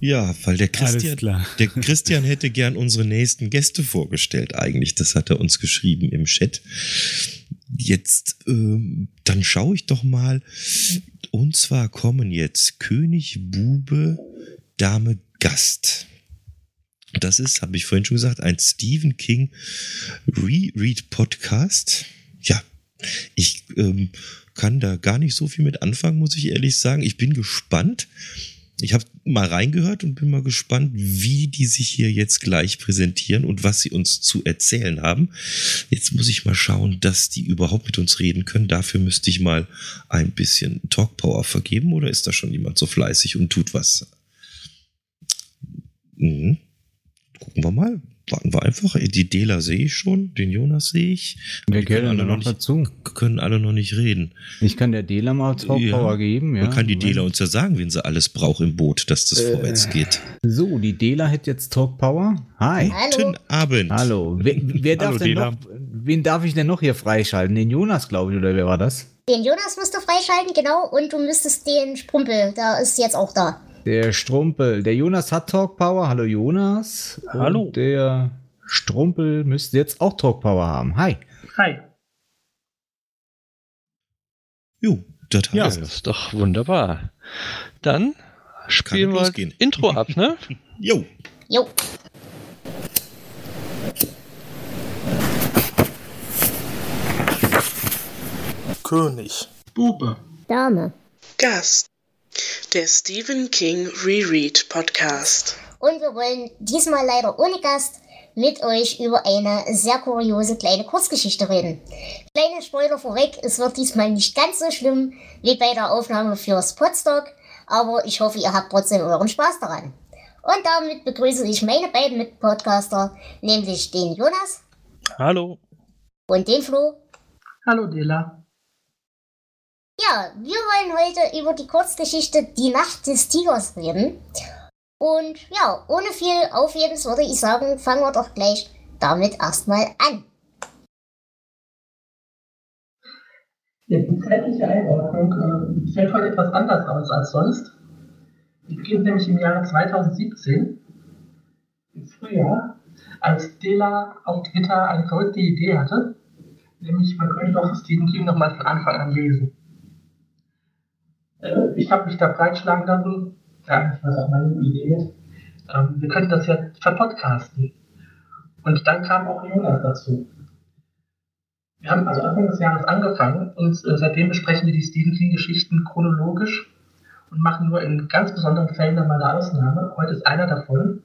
Ja, weil der Christian, der Christian hätte gern unsere nächsten Gäste vorgestellt eigentlich. Das hat er uns geschrieben im Chat. Jetzt, ähm, dann schaue ich doch mal. Und zwar kommen jetzt König, Bube, Dame, Gast. Das ist, habe ich vorhin schon gesagt, ein Stephen King Reread Podcast. Ja, ich ähm, kann da gar nicht so viel mit anfangen, muss ich ehrlich sagen. Ich bin gespannt. Ich habe mal reingehört und bin mal gespannt, wie die sich hier jetzt gleich präsentieren und was sie uns zu erzählen haben. Jetzt muss ich mal schauen, dass die überhaupt mit uns reden können. Dafür müsste ich mal ein bisschen Talkpower vergeben oder ist da schon jemand so fleißig und tut was? Mhm. Gucken wir mal warten wir einfach. Die Dela sehe ich schon, den Jonas sehe ich. Wir können alle noch, noch nicht, dazu. Können alle noch nicht reden. Ich kann der Dela mal Talk ja, geben. Ja. Man kann die Dela uns ja sagen, wen sie alles braucht im Boot, dass das äh, vorwärts geht. So, die Dela hat jetzt Talk Power. Hi. Guten Abend. Hallo. Wer, wer darf Hallo, denn noch, wen darf ich denn noch hier freischalten? Den Jonas, glaube ich, oder wer war das? Den Jonas musst du freischalten, genau. Und du müsstest den Sprumpel, da ist jetzt auch da. Der Strumpel. Der Jonas hat Talk Power. Hallo Jonas. Hallo. Und der Strumpel müsste jetzt auch Talk Power haben. Hi. Hi. Jo, das ja, das ist doch wunderbar. Dann spielen wir losgehen. Intro ab, ne? jo. Jo. König. Bube. Dame. Gast der Stephen King Reread Podcast. Und wir wollen diesmal leider ohne Gast mit euch über eine sehr kuriose kleine Kurzgeschichte reden. Kleine Spoiler vorweg, es wird diesmal nicht ganz so schlimm wie bei der Aufnahme fürs Podstock, aber ich hoffe, ihr habt trotzdem euren Spaß daran. Und damit begrüße ich meine beiden Mitpodcaster, nämlich den Jonas. Hallo. Und den Flo. Hallo Dela. Ja, wir wollen heute über die Kurzgeschichte Die Nacht des Tigers reden. Und ja, ohne viel Aufhebens würde ich sagen, fangen wir doch gleich damit erstmal an. Ja, die zeitliche Einordnung äh, fällt heute etwas anders aus als sonst. Die beginnt nämlich im Jahre 2017, im Frühjahr, als Dela auf Twitter eine verrückte Idee hatte, nämlich man könnte doch Stephen King nochmal von Anfang an lesen. Äh, ich habe mich da breitschlagen lassen. Ja, ich weiß auch meine Idee mit. Ähm, wir könnten das ja verpodcasten. Und dann kam auch Jonas dazu. Wir haben also Anfang des Jahres angefangen und äh, seitdem besprechen wir die Stephen King-Geschichten chronologisch und machen nur in ganz besonderen Fällen dann mal eine Ausnahme. Heute ist einer davon.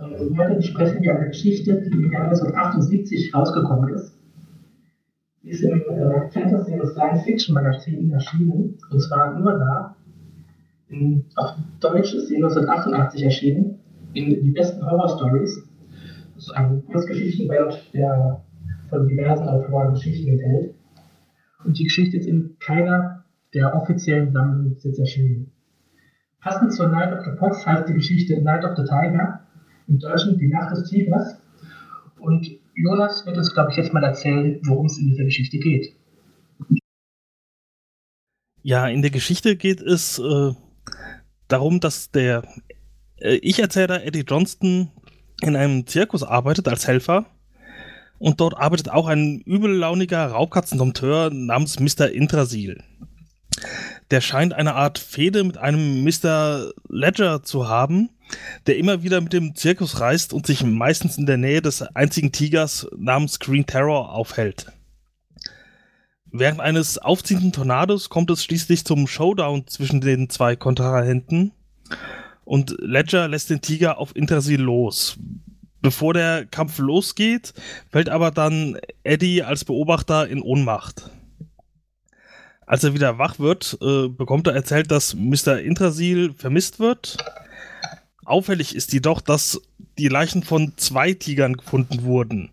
Ähm, heute besprechen wir eine Geschichte, die im Jahr 1978 rausgekommen ist ist im äh, Fantasy- und Science-Fiction-Magazin erschienen. Und zwar nur da. In, auf Deutsch ist sie 1988 erschienen. In die besten Horror-Stories. Das ist ein Kurzgeschichtenband, der von diversen Autoren Geschichten enthält. Und die Geschichte ist in keiner der offiziellen Sammlungen erschienen. Passend zur Night of the Fox heißt die Geschichte Night of the Tiger, im Deutschen Die Nacht des Tigers. Und Jonas wird uns, glaube ich, jetzt mal erzählen, worum es in dieser Geschichte geht. Ja, in der Geschichte geht es äh, darum, dass der äh, Ich-Erzähler Eddie Johnston in einem Zirkus arbeitet als Helfer. Und dort arbeitet auch ein übellauniger Raubkatzendompteur namens Mr. Intrasil. Der scheint eine Art Fehde mit einem Mr. Ledger zu haben, der immer wieder mit dem Zirkus reist und sich meistens in der Nähe des einzigen Tigers namens Green Terror aufhält. Während eines aufziehenden Tornados kommt es schließlich zum Showdown zwischen den zwei Kontrahenten und Ledger lässt den Tiger auf Intersil los. Bevor der Kampf losgeht, fällt aber dann Eddie als Beobachter in Ohnmacht. Als er wieder wach wird, äh, bekommt er erzählt, dass Mr. Intrasil vermisst wird Auffällig ist jedoch, dass die Leichen von zwei Tigern gefunden wurden.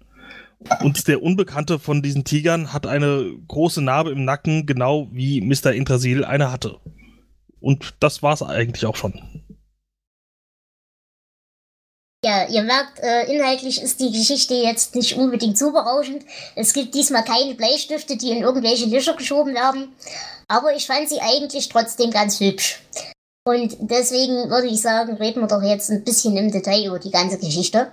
Und der Unbekannte von diesen Tigern hat eine große Narbe im Nacken, genau wie Mr. Intrasil eine hatte. Und das war's eigentlich auch schon. Ja, ihr merkt, äh, inhaltlich ist die Geschichte jetzt nicht unbedingt so berauschend. Es gibt diesmal keine Bleistifte, die in irgendwelche Löcher geschoben werden. Aber ich fand sie eigentlich trotzdem ganz hübsch. Und deswegen würde ich sagen, reden wir doch jetzt ein bisschen im Detail über die ganze Geschichte.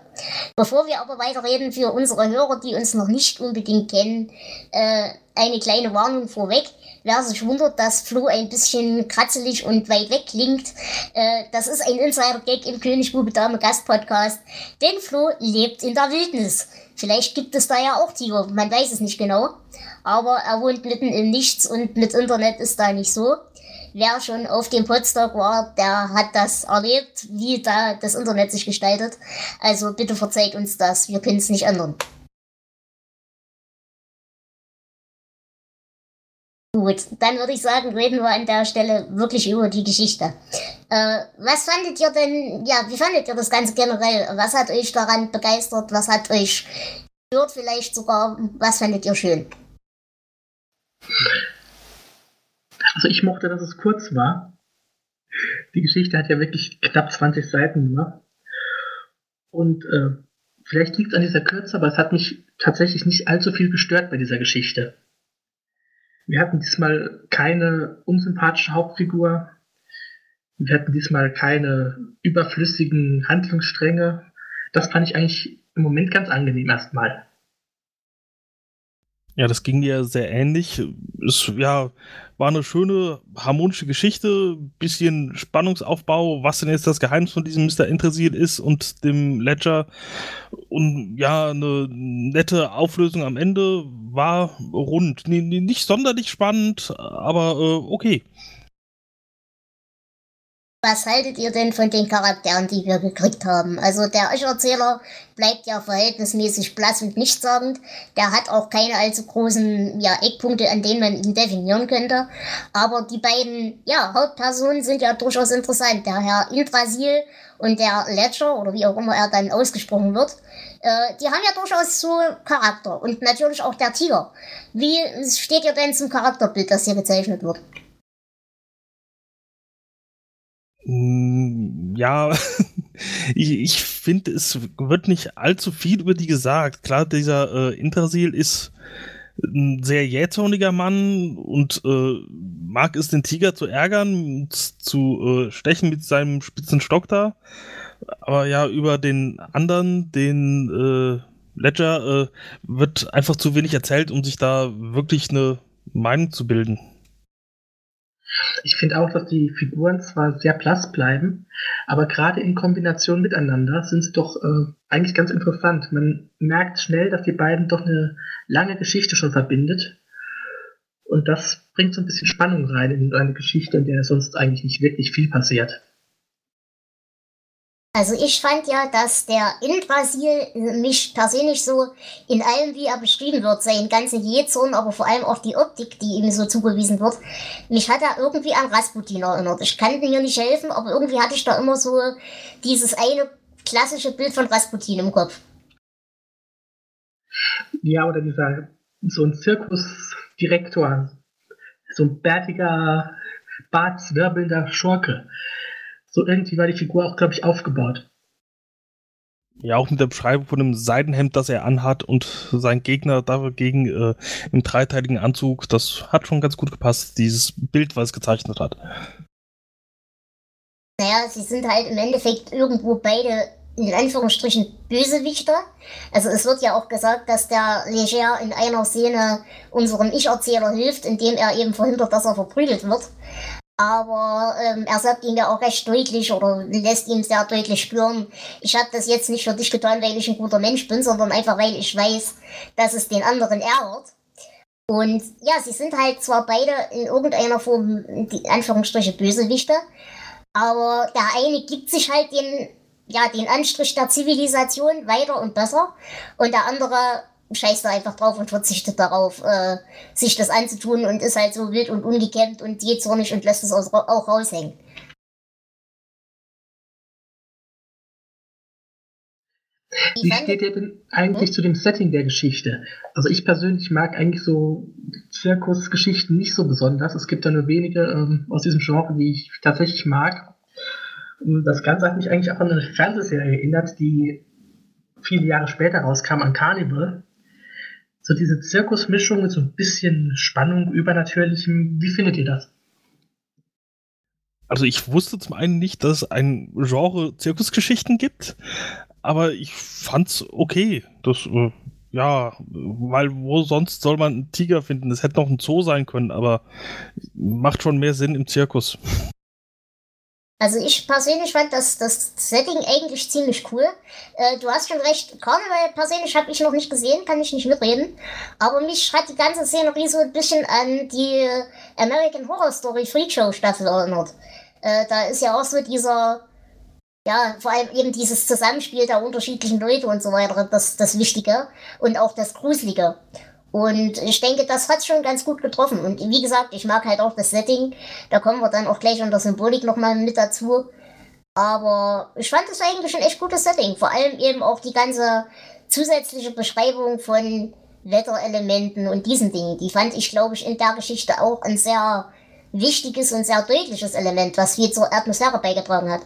Bevor wir aber weiterreden, für unsere Hörer, die uns noch nicht unbedingt kennen, äh, eine kleine Warnung vorweg. Wer sich wundert, dass Flo ein bisschen kratzelig und weit weg klingt, äh, das ist ein Insider-Gag im König Bube Dame Gast-Podcast. Denn Flo lebt in der Wildnis. Vielleicht gibt es da ja auch Tiger, man weiß es nicht genau. Aber er wohnt mitten im Nichts und mit Internet ist da nicht so. Wer schon auf dem Podstock war, der hat das erlebt, wie da das Internet sich gestaltet. Also bitte verzeiht uns das, wir können es nicht ändern. Gut, dann würde ich sagen, reden wir an der Stelle wirklich über die Geschichte. Äh, was fandet ihr denn, ja, wie fandet ihr das Ganze generell? Was hat euch daran begeistert? Was hat euch gestört vielleicht sogar? Was fandet ihr schön? Also ich mochte, dass es kurz war. Die Geschichte hat ja wirklich knapp 20 Seiten nur. Und äh, vielleicht liegt es an dieser Kürze, aber es hat mich tatsächlich nicht allzu viel gestört bei dieser Geschichte. Wir hatten diesmal keine unsympathische Hauptfigur. Wir hatten diesmal keine überflüssigen Handlungsstränge. Das fand ich eigentlich im Moment ganz angenehm erstmal. Ja, das ging mir sehr ähnlich. Es ja, war eine schöne, harmonische Geschichte, bisschen Spannungsaufbau, was denn jetzt das Geheimnis von diesem Mr. Interessiert ist und dem Ledger. Und ja, eine nette Auflösung am Ende war rund. Nicht sonderlich spannend, aber äh, okay. Was haltet ihr denn von den Charakteren, die wir gekriegt haben? Also der Ich-Erzähler bleibt ja verhältnismäßig blass und nichtssagend. Der hat auch keine allzu großen ja, Eckpunkte, an denen man ihn definieren könnte. Aber die beiden ja, Hauptpersonen sind ja durchaus interessant. Der Herr Indrasil und der Ledger, oder wie auch immer er dann ausgesprochen wird, äh, die haben ja durchaus so Charakter. Und natürlich auch der Tiger. Wie steht ihr denn zum Charakterbild, das hier gezeichnet wird? Ja, ich, ich finde, es wird nicht allzu viel über die gesagt. Klar, dieser äh, Intersil ist ein sehr jähzorniger Mann und äh, mag es, den Tiger zu ärgern, zu äh, stechen mit seinem spitzen Stock da. Aber ja, über den anderen, den äh, Ledger, äh, wird einfach zu wenig erzählt, um sich da wirklich eine Meinung zu bilden. Ich finde auch, dass die Figuren zwar sehr blass bleiben, aber gerade in Kombination miteinander sind sie doch äh, eigentlich ganz interessant. Man merkt schnell, dass die beiden doch eine lange Geschichte schon verbindet. Und das bringt so ein bisschen Spannung rein in eine Geschichte, in der sonst eigentlich nicht wirklich viel passiert. Also ich fand ja, dass der Indrasil mich persönlich so in allem, wie er beschrieben wird, sein ganze Jezorn, aber vor allem auch die Optik, die ihm so zugewiesen wird, mich hat er irgendwie an Rasputin erinnert. Ich kann mir nicht helfen, aber irgendwie hatte ich da immer so dieses eine klassische Bild von Rasputin im Kopf. Ja, oder dieser, so ein Zirkusdirektor, so ein bärtiger, bartzwirbelnder Schurke so irgendwie war die Figur auch, glaube ich, aufgebaut. Ja, auch mit der Beschreibung von einem Seidenhemd, das er anhat und sein Gegner dagegen äh, im dreiteiligen Anzug, das hat schon ganz gut gepasst, dieses Bild, was es gezeichnet hat. Naja, sie sind halt im Endeffekt irgendwo beide in Anführungsstrichen Bösewichter. Also es wird ja auch gesagt, dass der Leger in einer Szene unserem Ich-Erzähler hilft, indem er eben verhindert, dass er verprügelt wird aber ähm, er sagt ihm ja auch recht deutlich oder lässt ihm sehr deutlich spüren, ich habe das jetzt nicht für dich getan, weil ich ein guter Mensch bin, sondern einfach weil ich weiß, dass es den anderen ärgert. Und ja, sie sind halt zwar beide in irgendeiner Form, die Anführungsstriche, Bösewichte, aber der eine gibt sich halt den, ja, den Anstrich der Zivilisation weiter und besser und der andere scheißt da einfach drauf und verzichtet darauf, äh, sich das anzutun und ist halt so wild und ungekämmt und jähzornig und lässt es auch raushängen. Wie steht ihr denn eigentlich hm? zu dem Setting der Geschichte? Also ich persönlich mag eigentlich so Zirkusgeschichten nicht so besonders. Es gibt da nur wenige ähm, aus diesem Genre, die ich tatsächlich mag. Und das Ganze hat mich eigentlich auch an eine Fernsehserie erinnert, die viele Jahre später rauskam, an Carnival. So diese Zirkusmischung mit so ein bisschen Spannung, Übernatürlichem. Wie findet ihr das? Also ich wusste zum einen nicht, dass es ein Genre Zirkusgeschichten gibt, aber ich fand's okay. Das, äh, ja, weil wo sonst soll man einen Tiger finden? Das hätte noch ein Zoo sein können, aber macht schon mehr Sinn im Zirkus. Also ich persönlich fand das, das Setting eigentlich ziemlich cool. Äh, du hast schon recht, Karneval persönlich habe ich noch nicht gesehen, kann ich nicht mitreden. Aber mich hat die ganze Szenerie so ein bisschen an die American Horror Story Freakshow Staffel erinnert. Äh, da ist ja auch so dieser ja, vor allem eben dieses Zusammenspiel der unterschiedlichen Leute und so weiter, das, das Wichtige und auch das Gruselige. Und ich denke, das hat schon ganz gut getroffen. Und wie gesagt, ich mag halt auch das Setting. Da kommen wir dann auch gleich an der Symbolik nochmal mit dazu. Aber ich fand das eigentlich ein echt gutes Setting. Vor allem eben auch die ganze zusätzliche Beschreibung von Wetterelementen und diesen Dingen. Die fand ich, glaube ich, in der Geschichte auch ein sehr wichtiges und sehr deutliches Element, was viel zur Atmosphäre beigetragen hat.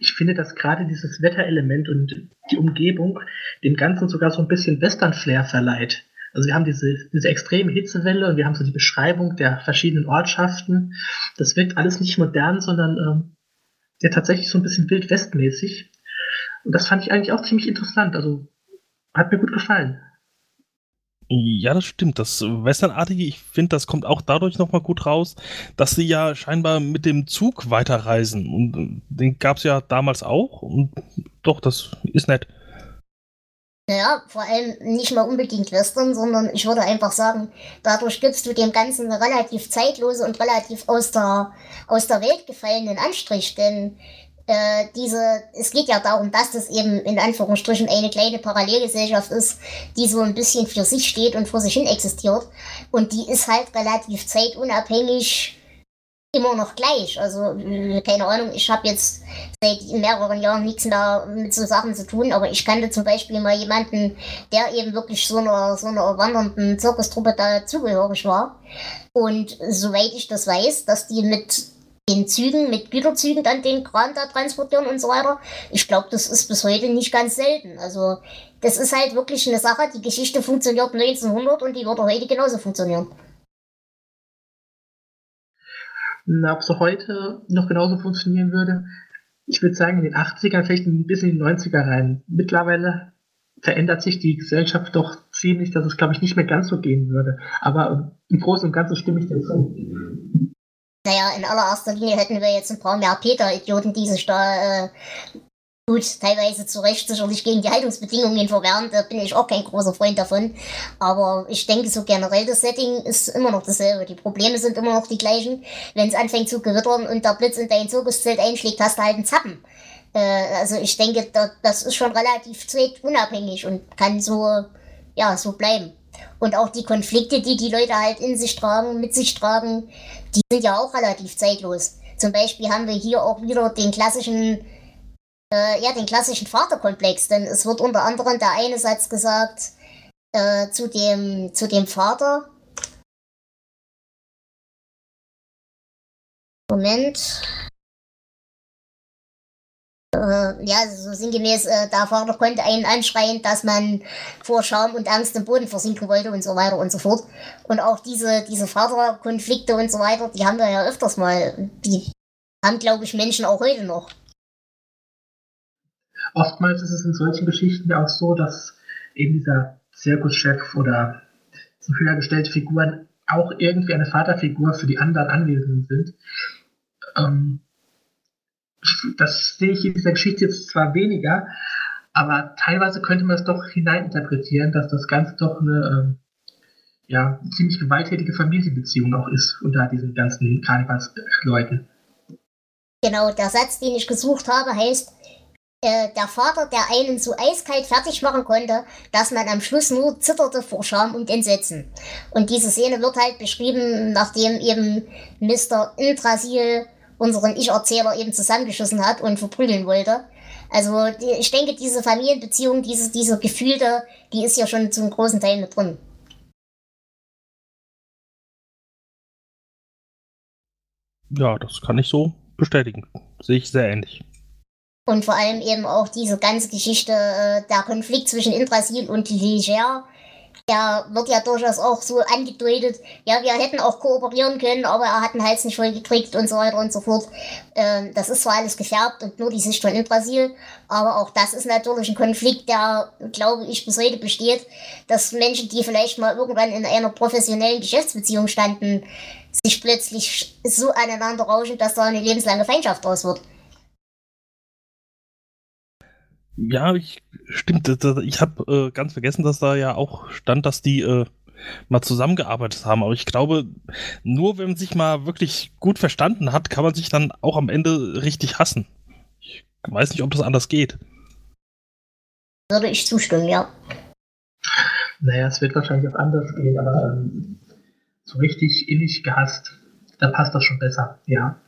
Ich finde, dass gerade dieses Wetterelement und die Umgebung dem Ganzen sogar so ein bisschen Western-Flair verleiht. Also wir haben diese, diese extreme Hitzewelle und wir haben so die Beschreibung der verschiedenen Ortschaften. Das wirkt alles nicht modern, sondern ähm, ja tatsächlich so ein bisschen wildwestmäßig. Und das fand ich eigentlich auch ziemlich interessant. Also hat mir gut gefallen. Ja, das stimmt. Das Westernartige, ich finde, das kommt auch dadurch nochmal gut raus, dass sie ja scheinbar mit dem Zug weiterreisen. Und äh, den gab es ja damals auch. Und doch, das ist nett. Naja, vor allem nicht mal unbedingt Western, sondern ich würde einfach sagen, dadurch gibst du dem Ganzen eine relativ zeitlose und relativ aus der, aus der Welt gefallenen Anstrich. Denn äh, diese, es geht ja darum, dass das eben in Anführungsstrichen eine kleine Parallelgesellschaft ist, die so ein bisschen für sich steht und vor sich hin existiert. Und die ist halt relativ zeitunabhängig immer noch gleich. Also, äh, keine Ahnung, ich habe jetzt seit mehreren Jahren nichts mehr mit so Sachen zu tun, aber ich kannte zum Beispiel mal jemanden, der eben wirklich so einer, so einer wandernden Zirkustruppe dazugehörig war. Und soweit ich das weiß, dass die mit den Zügen, mit Güterzügen dann den Kran da transportieren und so weiter. Ich glaube, das ist bis heute nicht ganz selten. Also das ist halt wirklich eine Sache, die Geschichte funktioniert 1900 und die würde heute genauso funktionieren. Na, ob sie heute noch genauso funktionieren würde, ich würde sagen, in den 80ern, vielleicht ein bisschen in die 90er rein. Mittlerweile verändert sich die Gesellschaft doch ziemlich, dass es, glaube ich, nicht mehr ganz so gehen würde. Aber im Großen und Ganzen stimme ich dir zu. Naja, in allererster Linie hätten wir jetzt ein paar mehr Peter-Idioten, die sich da äh, gut teilweise zu Recht sicherlich gegen die Haltungsbedingungen verwehren. Da bin ich auch kein großer Freund davon. Aber ich denke, so generell das Setting ist immer noch dasselbe. Die Probleme sind immer noch die gleichen. Wenn es anfängt zu gewittern und der Blitz in dein Zirkuszelt einschlägt, hast du halt einen Zappen. Äh, also ich denke, da, das ist schon relativ unabhängig und kann so, ja, so bleiben. Und auch die Konflikte, die die Leute halt in sich tragen, mit sich tragen, die sind ja auch relativ zeitlos. Zum Beispiel haben wir hier auch wieder den klassischen, äh, ja, den klassischen Vaterkomplex, denn es wird unter anderem der eine Satz gesagt äh, zu dem, zu dem Vater. Moment äh, ja, so sinngemäß, äh, der Vater konnte einen anschreien, dass man vor Scham und Angst im Boden versinken wollte und so weiter und so fort. Und auch diese, diese Vaterkonflikte und so weiter, die haben wir ja öfters mal. Die haben, glaube ich, Menschen auch heute noch. Oftmals ist es in solchen Geschichten ja auch so, dass eben dieser Zirkuschef oder so höher gestellte Figuren auch irgendwie eine Vaterfigur für die anderen Anwesenden sind. Ähm, das sehe ich in dieser Geschichte jetzt zwar weniger, aber teilweise könnte man es doch hineininterpretieren, dass das Ganze doch eine ähm, ja, ziemlich gewalttätige Familienbeziehung auch ist unter diesen ganzen Karnevalsleuten. Genau, der Satz, den ich gesucht habe, heißt, äh, der Vater, der einen so eiskalt fertig machen konnte, dass man am Schluss nur zitterte vor Scham und Entsetzen. Und diese Szene wird halt beschrieben, nachdem eben Mr. Intrasil unseren Ich-Erzähler eben zusammengeschossen hat und verprügeln wollte. Also die, ich denke, diese Familienbeziehung, diese, diese Gefühle, die ist ja schon zum großen Teil mit drin. Ja, das kann ich so bestätigen. Sehe ich sehr ähnlich. Und vor allem eben auch diese ganze Geschichte, äh, der Konflikt zwischen Indrasil und Leger, der wird ja durchaus auch so angedeutet, ja, wir hätten auch kooperieren können, aber er hat den Hals nicht voll gekriegt und so weiter und so fort. Ähm, das ist zwar alles gefärbt und nur die Sicht von Indrasil, aber auch das ist natürlich ein Konflikt, der, glaube ich, bis heute besteht, dass Menschen, die vielleicht mal irgendwann in einer professionellen Geschäftsbeziehung standen, sich plötzlich so aneinander rauschen, dass da eine lebenslange Feindschaft draus wird. Ja, ich, stimmt. Ich habe äh, ganz vergessen, dass da ja auch stand, dass die äh, mal zusammengearbeitet haben. Aber ich glaube, nur wenn man sich mal wirklich gut verstanden hat, kann man sich dann auch am Ende richtig hassen. Ich weiß nicht, ob das anders geht. Würde ich zustimmen, ja. Naja, es wird wahrscheinlich auch anders gehen, aber ähm, so richtig innig gehasst, da passt das schon besser, ja.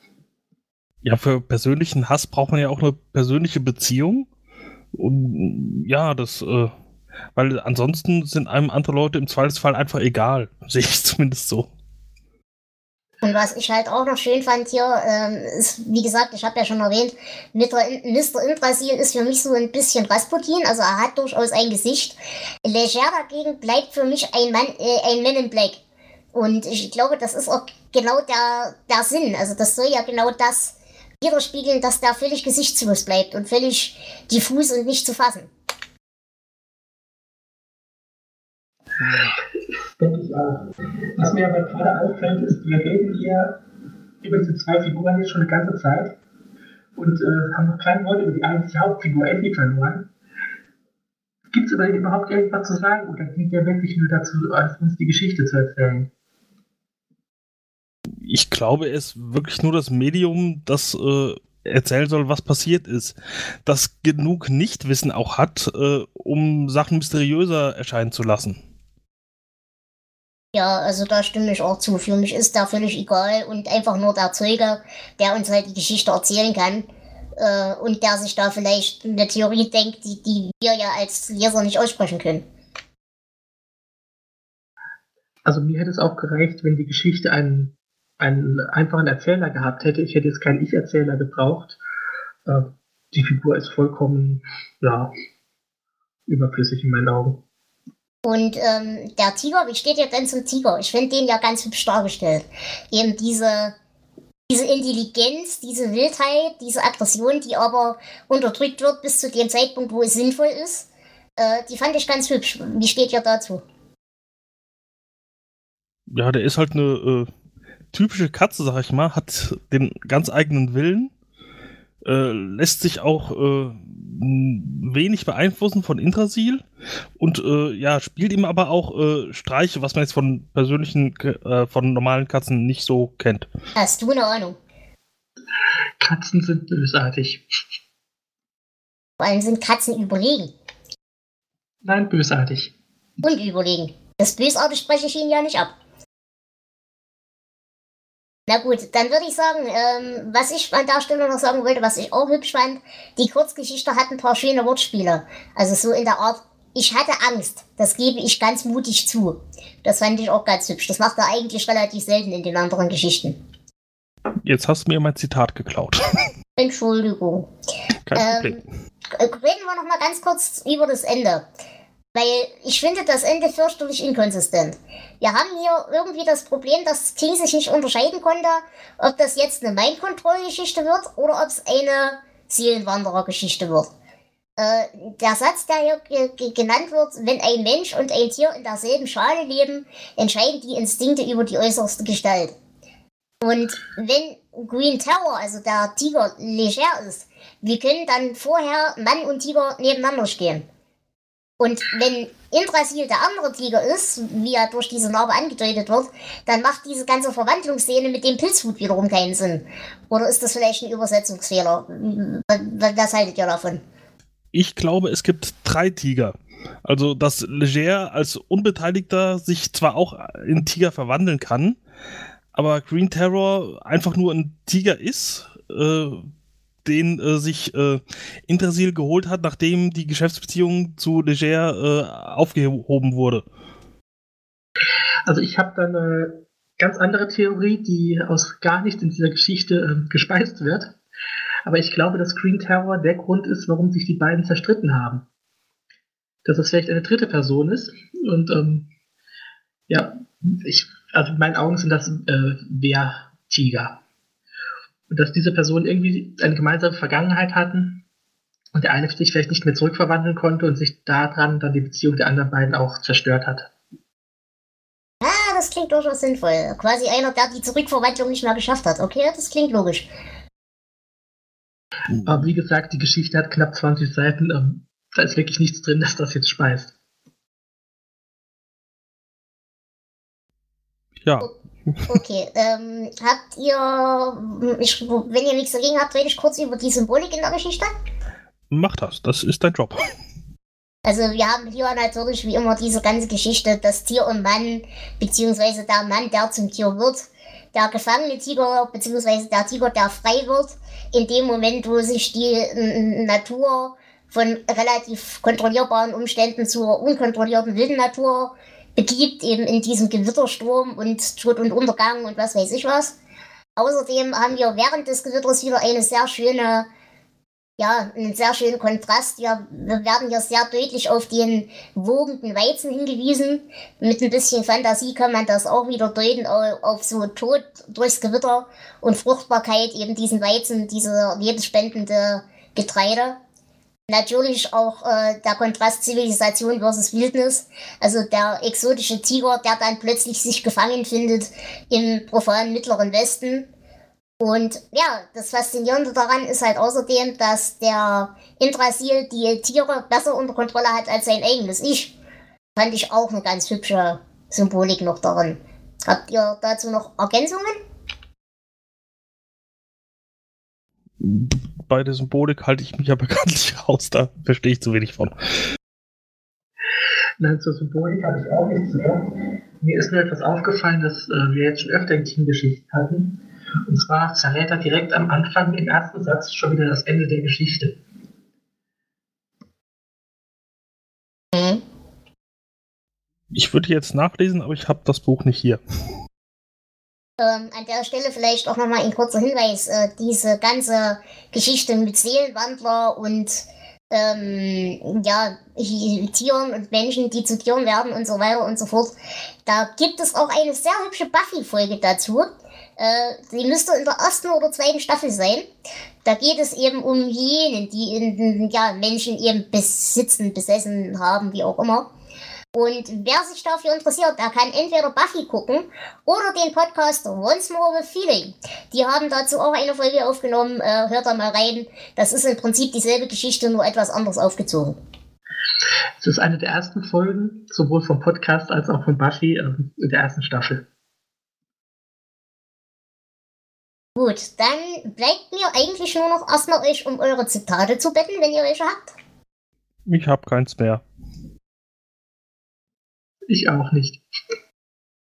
Ja, für persönlichen Hass braucht man ja auch eine persönliche Beziehung. Und ja, das, äh, weil ansonsten sind einem andere Leute im Zweifelsfall einfach egal. Sehe ich zumindest so. Und was ich halt auch noch schön fand hier, ähm, ist, wie gesagt, ich habe ja schon erwähnt, Mr. Indrasil ist für mich so ein bisschen Rasputin, also er hat durchaus ein Gesicht. Leger dagegen bleibt für mich ein Mann, äh, ein Man in Black. Und ich glaube, das ist auch genau der, der Sinn. Also das soll ja genau das widerspiegeln, dass der völlig gesichtslos bleibt und völlig diffus und nicht zu fassen. Denke ich auch. Was mir aber gerade auffällt, ist, wir reden hier über diese zwei Figuren jetzt schon eine ganze Zeit und äh, haben noch kein Wort über die eigentliche Hauptfigur Eddie verloren. Gibt es aber überhaupt irgendwas zu sagen oder dient der wirklich nur dazu, uns die Geschichte zu erzählen? Ich glaube, er ist wirklich nur das Medium, das äh, erzählen soll, was passiert ist. Das genug Nichtwissen auch hat, äh, um Sachen mysteriöser erscheinen zu lassen. Ja, also da stimme ich auch zu. Für mich ist da völlig egal und einfach nur der Zeuge, der uns halt die Geschichte erzählen kann. Äh, und der sich da vielleicht eine Theorie denkt, die, die wir ja als Leser nicht aussprechen können. Also mir hätte es auch gereicht, wenn die Geschichte einen einen einfachen Erzähler gehabt hätte. Ich hätte jetzt keinen Ich-Erzähler gebraucht. Äh, die Figur ist vollkommen, ja, überflüssig in meinen Augen. Und ähm, der Tiger, wie steht ihr denn zum Tiger? Ich finde den ja ganz hübsch dargestellt. Eben diese, diese Intelligenz, diese Wildheit, diese Aggression, die aber unterdrückt wird bis zu dem Zeitpunkt, wo es sinnvoll ist, äh, die fand ich ganz hübsch. Wie steht ihr dazu? Ja, der ist halt eine äh, typische Katze, sag ich mal, hat den ganz eigenen Willen, äh, lässt sich auch äh, wenig beeinflussen von Intrasil und äh, ja, spielt ihm aber auch äh, Streiche, was man jetzt von persönlichen, äh, von normalen Katzen nicht so kennt. Hast du eine Ahnung? Katzen sind bösartig. Vor allem sind Katzen überlegen. Nein, bösartig. Und überlegen. Das bösartig spreche ich Ihnen ja nicht ab. Na gut, dann würde ich sagen, ähm, was ich an der Stelle noch sagen wollte, was ich auch hübsch fand, die Kurzgeschichte hat ein paar schöne Wortspiele. Also so in der Art, ich hatte Angst, das gebe ich ganz mutig zu. Das fand ich auch ganz hübsch. Das macht er eigentlich relativ selten in den anderen Geschichten. Jetzt hast du mir mein Zitat geklaut. Entschuldigung. Kein Problem. Ähm, reden wir noch mal ganz kurz über das Ende. Weil ich finde das Ende fürchterlich inkonsistent. Wir haben hier irgendwie das Problem, dass King sich nicht unterscheiden konnte, ob das jetzt eine Mind-Control-Geschichte wird oder ob es eine Seelenwanderer-Geschichte wird. Äh, der Satz, der hier genannt wird, wenn ein Mensch und ein Tier in derselben Schale leben, entscheiden die Instinkte über die äußerste Gestalt. Und wenn Green Tower, also der Tiger, leger ist, wie können dann vorher Mann und Tiger nebeneinander stehen? Und wenn Indrasil der andere Tiger ist, wie er durch diese Narbe angedeutet wird, dann macht diese ganze Verwandlungsszene mit dem Pilzhut wiederum keinen Sinn. Oder ist das vielleicht ein Übersetzungsfehler? Was haltet ihr davon? Ich glaube, es gibt drei Tiger. Also, dass Leger als Unbeteiligter sich zwar auch in Tiger verwandeln kann, aber Green Terror einfach nur ein Tiger ist, äh, den äh, sich äh, Intersil geholt hat, nachdem die Geschäftsbeziehung zu Leger äh, aufgehoben wurde. Also ich habe da eine ganz andere Theorie, die aus gar nichts in dieser Geschichte äh, gespeist wird. Aber ich glaube, dass Green Terror der Grund ist, warum sich die beiden zerstritten haben. Dass es vielleicht eine dritte Person ist. Und ähm, ja, ich, also in meinen Augen sind das äh, Wehrtiger. Und dass diese Personen irgendwie eine gemeinsame Vergangenheit hatten und der eine sich vielleicht nicht mehr zurückverwandeln konnte und sich daran dann die Beziehung der anderen beiden auch zerstört hat. Ah, das klingt durchaus sinnvoll. Quasi einer, der die Zurückverwandlung nicht mehr geschafft hat. Okay, das klingt logisch. Aber wie gesagt, die Geschichte hat knapp 20 Seiten. Ähm, da ist wirklich nichts drin, dass das jetzt speist. Ja. Okay, ähm, habt ihr, ich, wenn ihr nichts dagegen habt, rede ich kurz über die Symbolik in der Geschichte? Mach das, das ist dein Job. Also wir haben hier natürlich wie immer diese ganze Geschichte, das Tier und Mann, beziehungsweise der Mann, der zum Tier wird, der gefangene Tiger, beziehungsweise der Tiger, der frei wird, in dem Moment, wo sich die Natur von relativ kontrollierbaren Umständen zur unkontrollierten wilden Natur begibt, eben in diesem Gewittersturm und Tod und Untergang und was weiß ich was. Außerdem haben wir während des Gewitters wieder eine sehr schöne, ja, einen sehr schönen Kontrast. Wir, wir werden hier sehr deutlich auf den wogenden Weizen hingewiesen. Mit ein bisschen Fantasie kann man das auch wieder deuten auf, so Tod durchs Gewitter und Fruchtbarkeit, eben diesen Weizen, diese lebensspendende Getreide. Natürlich auch äh, der Kontrast Zivilisation versus Wildnis. Also der exotische Tiger, der dann plötzlich sich gefangen findet im profanen Mittleren Westen. Und ja, das Faszinierende daran ist halt außerdem, dass der Intrasil die Tiere besser unter Kontrolle hat als sein eigenes Ich. Fand ich auch eine ganz hübsche Symbolik noch darin. Habt ihr dazu noch Ergänzungen? Bei der Symbolik halte ich mich ja bekanntlich raus, da verstehe ich zu wenig von. Nein, zur Symbolik habe ich auch nichts mehr. Mir ist nur etwas aufgefallen, das äh, wir jetzt schon öfter in Teamgeschichten hatten. Und zwar zerrät er direkt am Anfang im ersten Satz schon wieder das Ende der Geschichte. Ich würde jetzt nachlesen, aber ich habe das Buch nicht hier. Ähm, an der Stelle vielleicht auch nochmal ein kurzer Hinweis. Äh, diese ganze Geschichte mit Seelenwandler und ähm, ja, Tieren und Menschen, die zu Tieren werden und so weiter und so fort. Da gibt es auch eine sehr hübsche Buffy-Folge dazu. Äh, die müsste in der ersten oder zweiten Staffel sein. Da geht es eben um jenen, die in, ja, Menschen eben besitzen, besessen haben, wie auch immer. Und wer sich dafür interessiert, der kann entweder Buffy gucken oder den Podcast Once More with Feeling. Die haben dazu auch eine Folge aufgenommen. Äh, hört da mal rein. Das ist im Prinzip dieselbe Geschichte, nur etwas anders aufgezogen. Es ist eine der ersten Folgen, sowohl vom Podcast als auch von Buffy äh, in der ersten Staffel. Gut, dann bleibt mir eigentlich nur noch erstmal euch um eure Zitate zu betten, wenn ihr welche habt. Ich hab keins mehr. Ich auch nicht.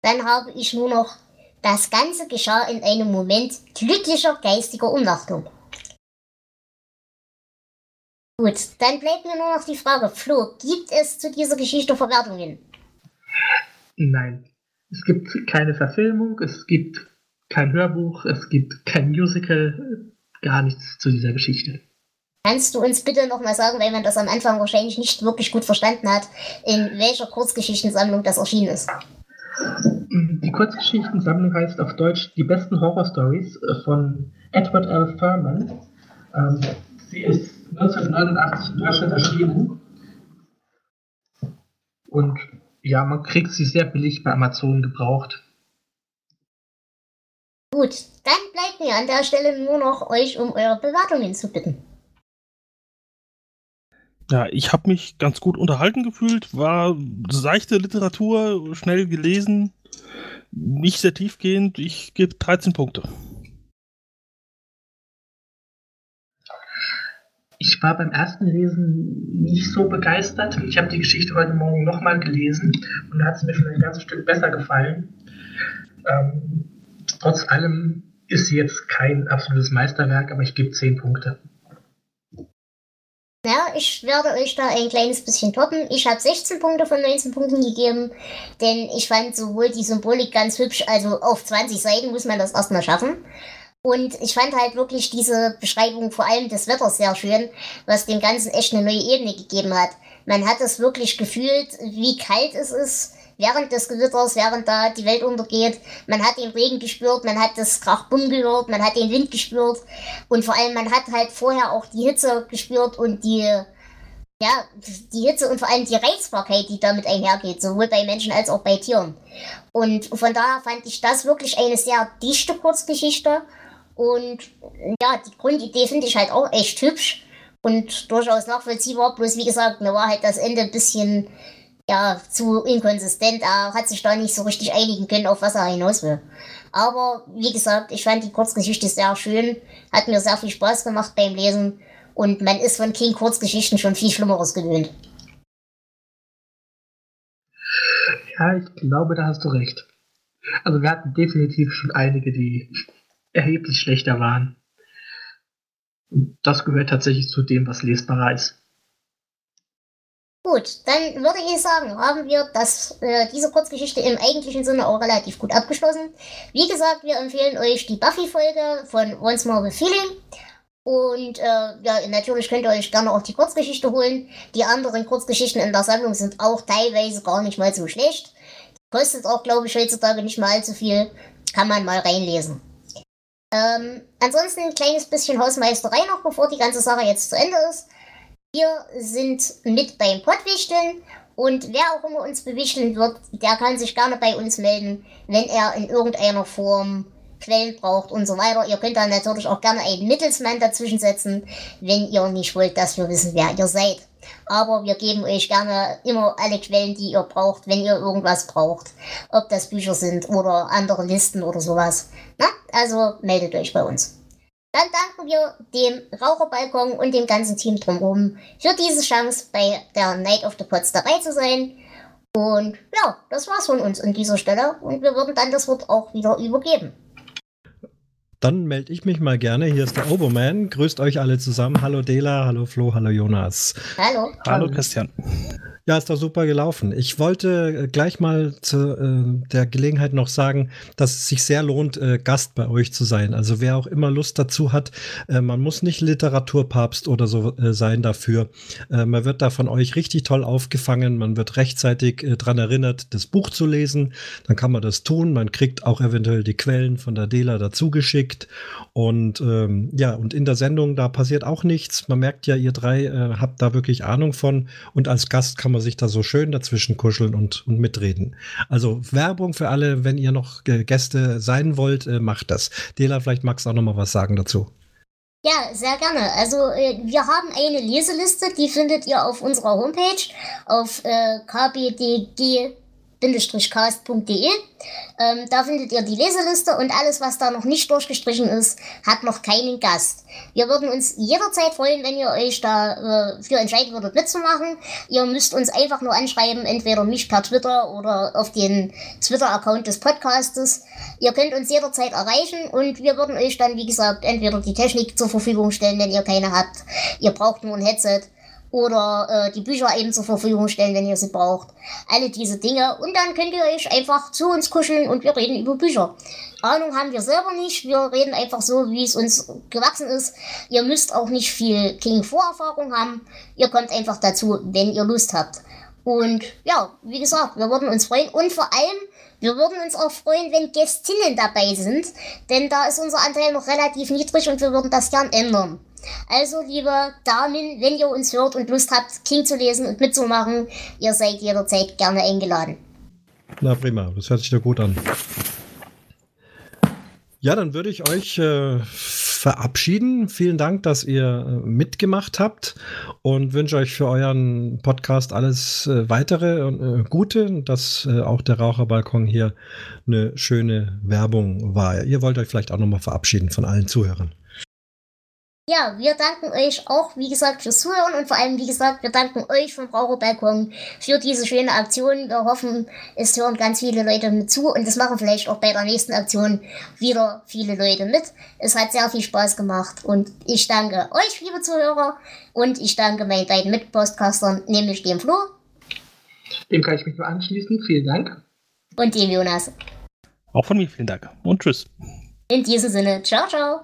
Dann habe ich nur noch, das Ganze geschah in einem Moment glücklicher geistiger Umnachtung. Gut, dann bleibt mir nur noch die Frage, Flo, gibt es zu dieser Geschichte Verwertungen? Nein. Es gibt keine Verfilmung, es gibt kein Hörbuch, es gibt kein Musical, gar nichts zu dieser Geschichte. Kannst du uns bitte nochmal sagen, weil man das am Anfang wahrscheinlich nicht wirklich gut verstanden hat, in welcher Kurzgeschichtensammlung das erschienen ist? Die Kurzgeschichtensammlung heißt auf Deutsch Die besten Horror Stories äh, von Edward L. Furman. Ähm, sie ist 1989 in Deutschland erschienen. Und ja, man kriegt sie sehr billig bei Amazon gebraucht. Gut, dann bleibt mir an der Stelle nur noch euch um eure Bewertungen zu bitten. Ja, ich habe mich ganz gut unterhalten gefühlt, war seichte Literatur, schnell gelesen, nicht sehr tiefgehend. Ich gebe 13 Punkte. Ich war beim ersten Lesen nicht so begeistert. Ich habe die Geschichte heute Morgen nochmal gelesen und da hat es mir schon ein ganzes Stück besser gefallen. Ähm, trotz allem ist sie jetzt kein absolutes Meisterwerk, aber ich gebe 10 Punkte. Ja, ich werde euch da ein kleines bisschen toppen. Ich habe 16 Punkte von 19 Punkten gegeben, denn ich fand sowohl die Symbolik ganz hübsch, also auf 20 Seiten muss man das erstmal schaffen. Und ich fand halt wirklich diese Beschreibung vor allem des Wetters sehr schön, was dem Ganzen echt eine neue Ebene gegeben hat. Man hat es wirklich gefühlt, wie kalt es ist während des Gewitters, während da die Welt untergeht. Man hat den Regen gespürt, man hat das Krachbumm gehört, man hat den Wind gespürt und vor allem man hat halt vorher auch die Hitze gespürt und die, ja, die Hitze und vor allem die Reizbarkeit, die damit einhergeht, sowohl bei Menschen als auch bei Tieren. Und von daher fand ich das wirklich eine sehr dichte Kurzgeschichte und ja, die Grundidee finde ich halt auch echt hübsch und durchaus nachvollziehbar. Bloß wie gesagt, mir war halt das Ende ein bisschen ja, zu inkonsistent. Er hat sich da nicht so richtig einigen können, auf was er hinaus will. Aber wie gesagt, ich fand die Kurzgeschichte sehr schön, hat mir sehr viel Spaß gemacht beim Lesen und man ist von King Kurzgeschichten schon viel Schlimmeres gewöhnt. Ja, ich glaube, da hast du recht. Also wir hatten definitiv schon einige, die erheblich schlechter waren. Und das gehört tatsächlich zu dem, was lesbarer ist. Gut, dann würde ich sagen, haben wir das, äh, diese Kurzgeschichte im eigentlichen Sinne auch relativ gut abgeschlossen. Wie gesagt, wir empfehlen euch die Buffy-Folge von Once More with Feeling. Und äh, ja, natürlich könnt ihr euch gerne auch die Kurzgeschichte holen. Die anderen Kurzgeschichten in der Sammlung sind auch teilweise gar nicht mal so schlecht. Kostet auch, glaube ich, heutzutage nicht mal allzu viel. Kann man mal reinlesen. Ähm, ansonsten ein kleines bisschen Hausmeisterei noch, bevor die ganze Sache jetzt zu Ende ist. Wir sind mit beim Pottwichteln und wer auch immer uns bewichteln wird, der kann sich gerne bei uns melden, wenn er in irgendeiner Form Quellen braucht und so weiter. Ihr könnt dann natürlich auch gerne einen Mittelsmann dazwischen setzen, wenn ihr nicht wollt, dass wir wissen, wer ihr seid. Aber wir geben euch gerne immer alle Quellen, die ihr braucht, wenn ihr irgendwas braucht. Ob das Bücher sind oder andere Listen oder sowas. Na, also meldet euch bei uns. Dann danken wir dem Raucherbalkon und dem ganzen Team drumherum für diese Chance, bei der Night of the Pots dabei zu sein. Und ja, das war's von uns an dieser Stelle und wir würden dann das Wort auch wieder übergeben. Dann melde ich mich mal gerne. Hier ist der Oberman. Grüßt euch alle zusammen. Hallo Dela, hallo Flo, hallo Jonas. Hallo. Hallo Christian. Ja, ist doch super gelaufen. Ich wollte äh, gleich mal zu äh, der Gelegenheit noch sagen, dass es sich sehr lohnt, äh, Gast bei euch zu sein. Also wer auch immer Lust dazu hat, äh, man muss nicht Literaturpapst oder so äh, sein dafür. Äh, man wird da von euch richtig toll aufgefangen. Man wird rechtzeitig äh, dran erinnert, das Buch zu lesen. Dann kann man das tun. Man kriegt auch eventuell die Quellen von der Dela dazu geschickt. Und ähm, ja, und in der Sendung, da passiert auch nichts. Man merkt ja, ihr drei äh, habt da wirklich Ahnung von. Und als Gast kann man sich da so schön dazwischen kuscheln und, und mitreden. Also Werbung für alle, wenn ihr noch Gäste sein wollt, äh, macht das. Dela, vielleicht magst du auch noch mal was sagen dazu. Ja, sehr gerne. Also äh, wir haben eine Leseliste, die findet ihr auf unserer Homepage auf äh, kbdg cast.de. Ähm, da findet ihr die Leseliste und alles, was da noch nicht durchgestrichen ist, hat noch keinen Gast. Wir würden uns jederzeit freuen, wenn ihr euch da äh, entscheiden würdet mitzumachen. Ihr müsst uns einfach nur anschreiben, entweder mich per Twitter oder auf den Twitter-Account des Podcastes. Ihr könnt uns jederzeit erreichen und wir würden euch dann, wie gesagt, entweder die Technik zur Verfügung stellen, wenn ihr keine habt. Ihr braucht nur ein Headset oder äh, die Bücher eben zur Verfügung stellen, wenn ihr sie braucht. Alle diese Dinge. Und dann könnt ihr euch einfach zu uns kuscheln und wir reden über Bücher. Ahnung haben wir selber nicht. Wir reden einfach so, wie es uns gewachsen ist. Ihr müsst auch nicht viel King-Vorerfahrung haben. Ihr kommt einfach dazu, wenn ihr Lust habt. Und ja, wie gesagt, wir würden uns freuen. Und vor allem, wir würden uns auch freuen, wenn Gästinnen dabei sind. Denn da ist unser Anteil noch relativ niedrig und wir würden das gern ändern. Also, liebe Damen, wenn ihr uns hört und Lust habt, King zu lesen und mitzumachen, ihr seid jederzeit gerne eingeladen. Na prima, das hört sich doch gut an. Ja, dann würde ich euch äh, verabschieden. Vielen Dank, dass ihr äh, mitgemacht habt und wünsche euch für euren Podcast alles äh, weitere und äh, Gute, dass äh, auch der Raucherbalkon hier eine schöne Werbung war. Ihr wollt euch vielleicht auch nochmal verabschieden von allen Zuhörern. Ja, wir danken euch auch, wie gesagt, fürs Zuhören und vor allem, wie gesagt, wir danken euch vom Braucherbalkon für diese schöne Aktion. Wir hoffen, es hören ganz viele Leute mit zu und es machen vielleicht auch bei der nächsten Aktion wieder viele Leute mit. Es hat sehr viel Spaß gemacht und ich danke euch, liebe Zuhörer, und ich danke meinen beiden Mitpostcastern, nämlich dem Flo. Dem kann ich mich nur anschließen. Vielen Dank. Und dem Jonas. Auch von mir vielen Dank und tschüss. In diesem Sinne, ciao, ciao.